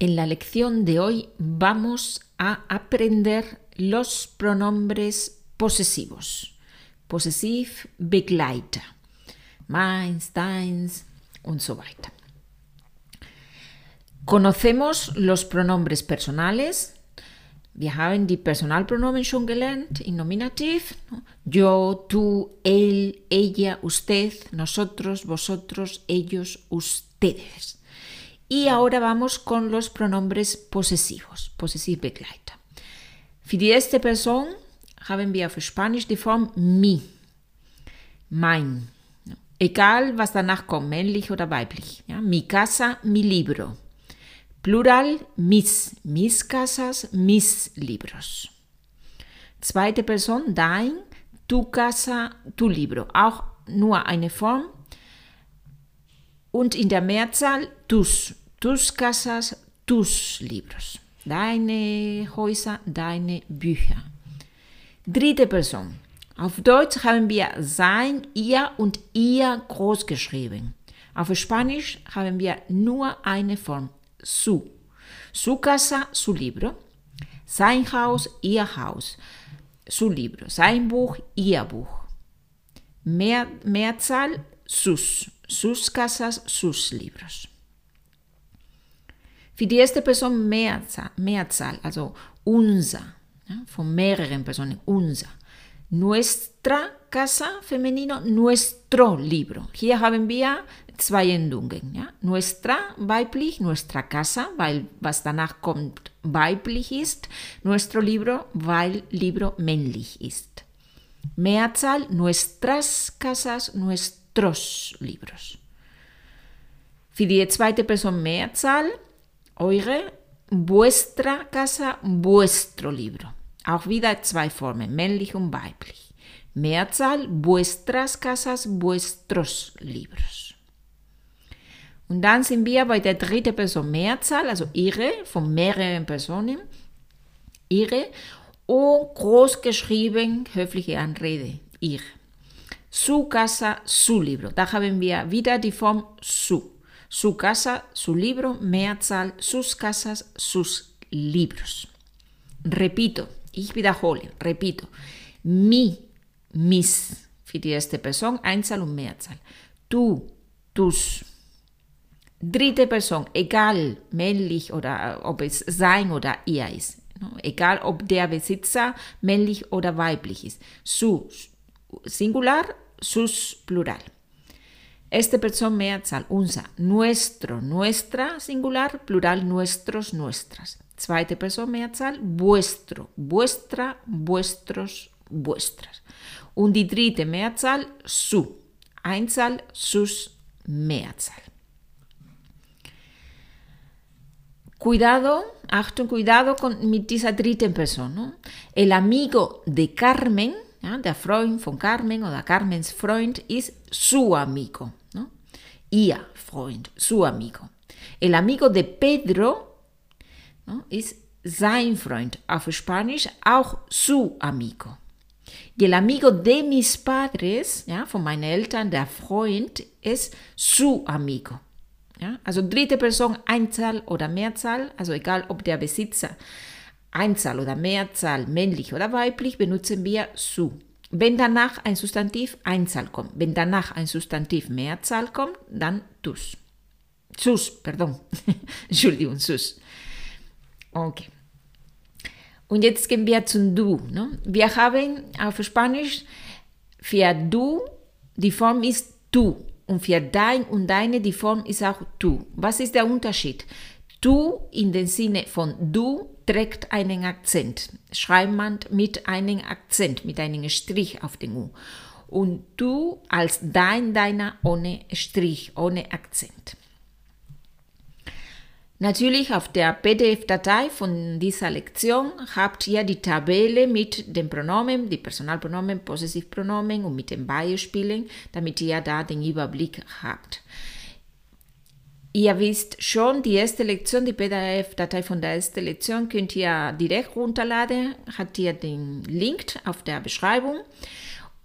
En la lección de hoy vamos a aprender los pronombres posesivos. Possessiv Begleiter. Meins, deins und so weiter. Conocemos los pronombres personales. Wir haben die Personalpronomen schon gelernt in Nominativ. Yo, tú, él, ella, usted, nosotros, vosotros, ellos, ustedes. Y ahora vamos con los pronombres posesivos, Possessivbegleiter. Für die erste Person haben wir auf Spanisch die Form mi, mein. Egal, was danach kommt, männlich oder weiblich. Ja, mi casa, mi libro. Plural, mis, mis casas, mis libros. Zweite Person, dein, tu casa, tu libro. Auch nur eine Form. Und in der Mehrzahl, tus, tus casas, tus libros. Deine Häuser, deine Bücher. Dritte Person. Auf Deutsch haben wir sein, ihr und ihr groß geschrieben. Auf Spanisch haben wir nur eine Form, su. Su casa, su libro. Sein Haus, ihr Haus. Su libro. Sein Buch, ihr Buch. Mehr, Mehrzahl, sus. Sus casas, sus libros. Für die erste Person Mehrzahl, Mehrzahl also unser, ja, von mehreren Personen, unser. Nuestra casa femenino, nuestro libro. Hier haben wir zwei Endungen. Nuestra weiblich, nuestra casa, weil was danach kommt weiblich ist. Nuestro libro, weil Libro männlich ist. Mehrzahl, nuestras casas, nuestros libros. Für die zweite Person Mehrzahl, eure, vuestra casa, vuestro libro. Auch wieder zwei Formen, männlich und weiblich. Mehrzahl, vuestras casas, vuestros libros. Und dann sind wir bei der dritten Person Mehrzahl, also ihre, von mehreren Personen. Ihre und groß geschrieben, höfliche Anrede, ihr. Su casa, su libro. Da haben wir wieder die Form su. Su casa, su libro, Mehrzahl, sus casas, sus libros. Repito, ich wiederhole, repito. Mi, mis, für die erste Person, Einzahl und Mehrzahl. Du, tus. Dritte Person, egal männlich oder ob es sein oder ihr ist. Egal ob der Besitzer männlich oder weiblich ist. Su, Singular, sus, Plural. Esta persona Mehrzahl, unser, nuestro, nuestra, Singular, Plural, nuestros, nuestras. Zweite Person Mehrzahl, vuestro, vuestra, vuestros, vuestras. Und die dritte Mehrzahl, su. Einzahl, sus, Mehrzahl. Cuidado, Achtung, cuidado con, mit dieser dritten Person. El amigo de Carmen, ja, der Freund von Carmen oder Carmens Freund ist su amigo. ¿no? Ihr Freund, su amigo. El amigo de Pedro ¿no? ist sein Freund. Auf Spanisch auch su amigo. Y el amigo de mis padres, ja, von meinen Eltern, der Freund, ist su amigo. Ja, also dritte Person, Einzahl oder Mehrzahl, also egal ob der Besitzer Einzahl oder Mehrzahl, männlich oder weiblich, benutzen wir su. Wenn danach ein Substantiv Einzahl kommt, wenn danach ein Substantiv Mehrzahl kommt, dann tus. Sus, pardon. Entschuldigung, sus. Okay. Und jetzt gehen wir zum Du. Ne? Wir haben auf Spanisch für Du, die Form ist du. Und für dein und deine, die Form ist auch du. Was ist der Unterschied? Du in dem Sinne von du trägt einen Akzent. Schreibt man mit einem Akzent, mit einem Strich auf den U. Und du als dein, deiner ohne Strich, ohne Akzent. Natürlich auf der PDF-Datei von dieser Lektion habt ihr die Tabelle mit den Pronomen, die Personalpronomen, Possessivpronomen und mit den Beispielen, damit ihr da den Überblick habt. Ihr wisst schon, die erste Lektion, die PDF-Datei von der ersten Lektion könnt ihr direkt runterladen, habt ihr den Link auf der Beschreibung.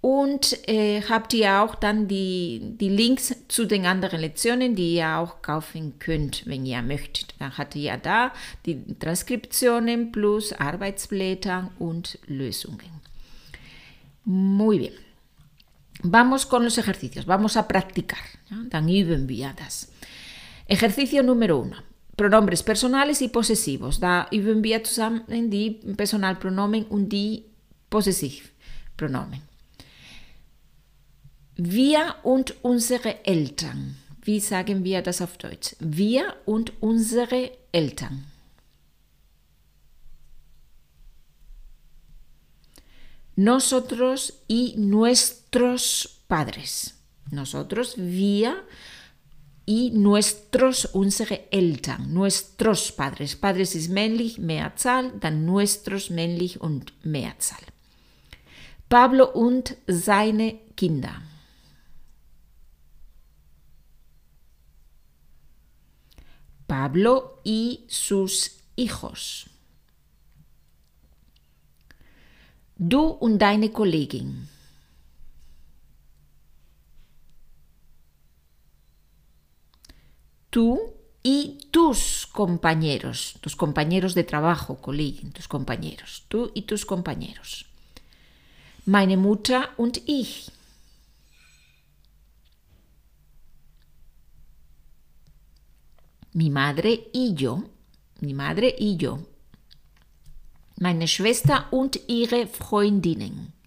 Und äh, habt ihr auch dann die, die Links zu den anderen Lektionen, die ihr auch kaufen könnt, wenn ihr möchtet. Dann habt ihr da die Transkriptionen plus Arbeitsblätter und Lösungen. Muy bien. Vamos con los ejercicios, vamos a practicar. ¿ja? Dann üben wir das. Ejercicio número uno. Pronombres personales y posesivos. Da üben wir zusammen die Personalpronomen und die Possessivpronomen. Wir und unsere Eltern. Wie sagen wir das auf Deutsch? Wir und unsere Eltern. Nosotros y nuestros padres. Nosotros, wir y nuestros, unsere Eltern, nuestros padres. Padres ist männlich, Mehrzahl, dann nuestros männlich und Mehrzahl. Pablo und seine Kinder. Pablo y sus hijos. Du und deine Kollegin. Tú y tus compañeros, tus compañeros de trabajo, Kollegen, tus compañeros, tú y tus compañeros. Meine Mutter und ich. Mi madre y yo, mi madre y yo. Meine Schwester und ihre Freundinnen.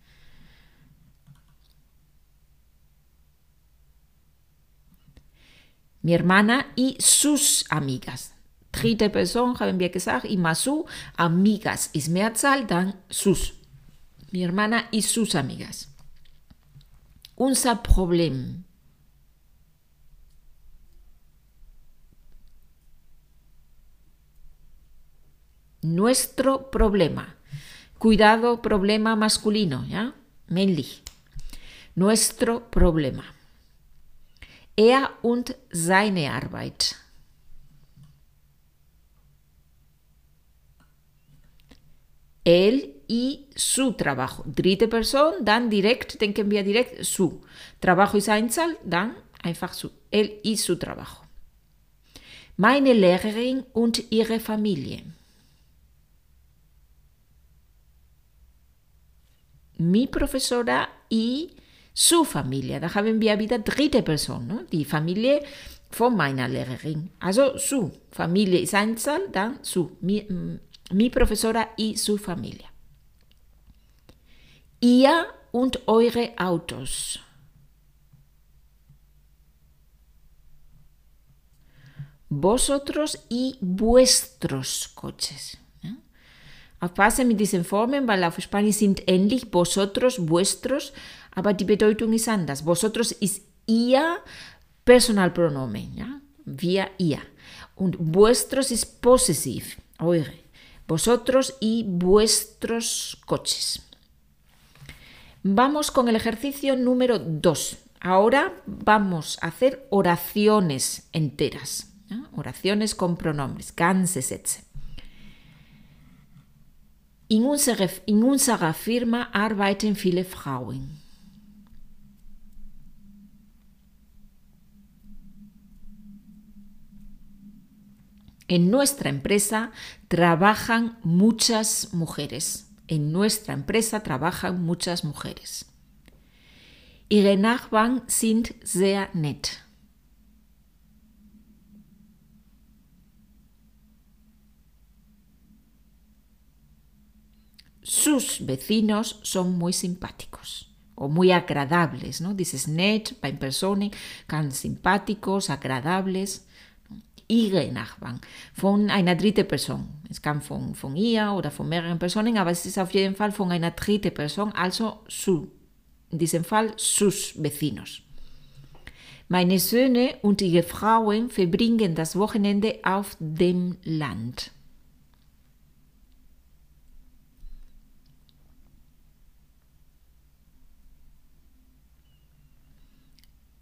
Mi hermana y sus amigas. Dritte Person haben wir gesagt, immer su, amigas ist Mehrzahl, dann sus. Mi hermana y sus amigas. Unser Problem. Nuestro problema. Cuidado, problema masculino, ¿ya? Männlich. Nuestro problema. Er und seine Arbeit. Él y su trabajo. Dritte Person, dann direkt, denken wir direkt su. Trabajo ist Einzahl, dann einfach su. Él y su trabajo. Meine Lehrerin und ihre Familie. Mi profesora y su Familie. Da haben wir wieder dritte Person, ne? die Familie von meiner Lehrerin. Also su Familie ist Einzahl, dann su. Mi, mi profesora y su Familie. Ihr und eure Autos. Vosotros y vuestros coches. Aufpassen mit diesen Formen, weil auf Spanisch sind ähnlich vosotros, vuestros, aber die Bedeutung ist anders. Vosotros ist ihr Personalpronomen, ja? wir, ihr. Und vuestros ist possessiv, eure. Vosotros y vuestros coches. Vamos con el ejercicio número 2. Ahora vamos a hacer oraciones enteras, oraciones con pronombres, ganze Sätze. In unserer, in unserer Firma arbeiten viele Frauen. En nuestra empresa trabajan muchas mujeres. En nuestra empresa trabajan muchas mujeres. Ihre Nachbarn sind sehr nett. Sus vecinos son muy simpáticos o muy agradables, ¿no? Dices nett bei Personen, ganz simpáticos, agradables. Ihre Nachbarn von einer dritten Person. Es kann von, von ihr oder von mehreren Personen, aber es ist auf jeden Fall von einer dritten Person, also su. In diesem Fall sus vecinos. Meine Söhne und ihre Frauen verbringen das Wochenende auf dem Land.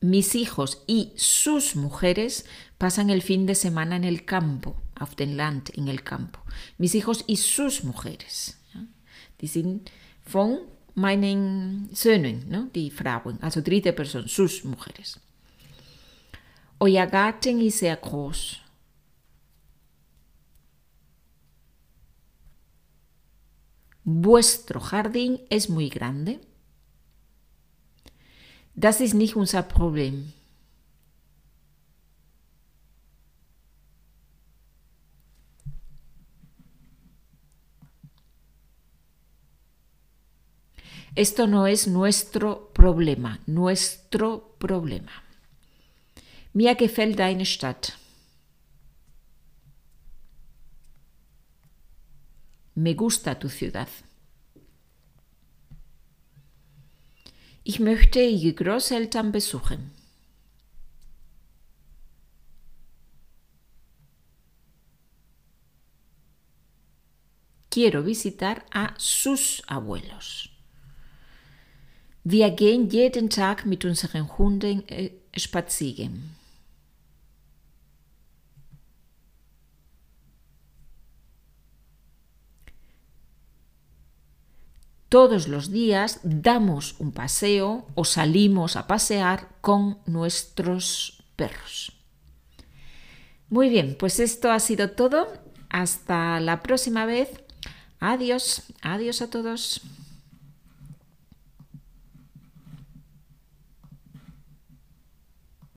Mis hijos y sus mujeres pasan el fin de semana en el campo, auf den Land, en el campo. Mis hijos y sus mujeres. Ja? Die sind von meinen Söhnen, ne? die Frauen, also dritte Person, sus mujeres. Euer Garten ist sehr groß. Vuestro jardín es muy grande. Das ist nicht unser Problem. Esto no es nuestro problema, nuestro problema. Mir gefällt deine Stadt. Me gusta tu ciudad. Ich möchte Ihre Großeltern besuchen. Quiero visitar a sus abuelos. Wir gehen jeden Tag mit unseren Hunden äh, spazieren. Todos los días damos un paseo o salimos a pasear con nuestros perros. Muy bien, pues esto ha sido todo. Hasta la próxima vez. Adiós, adiós a todos.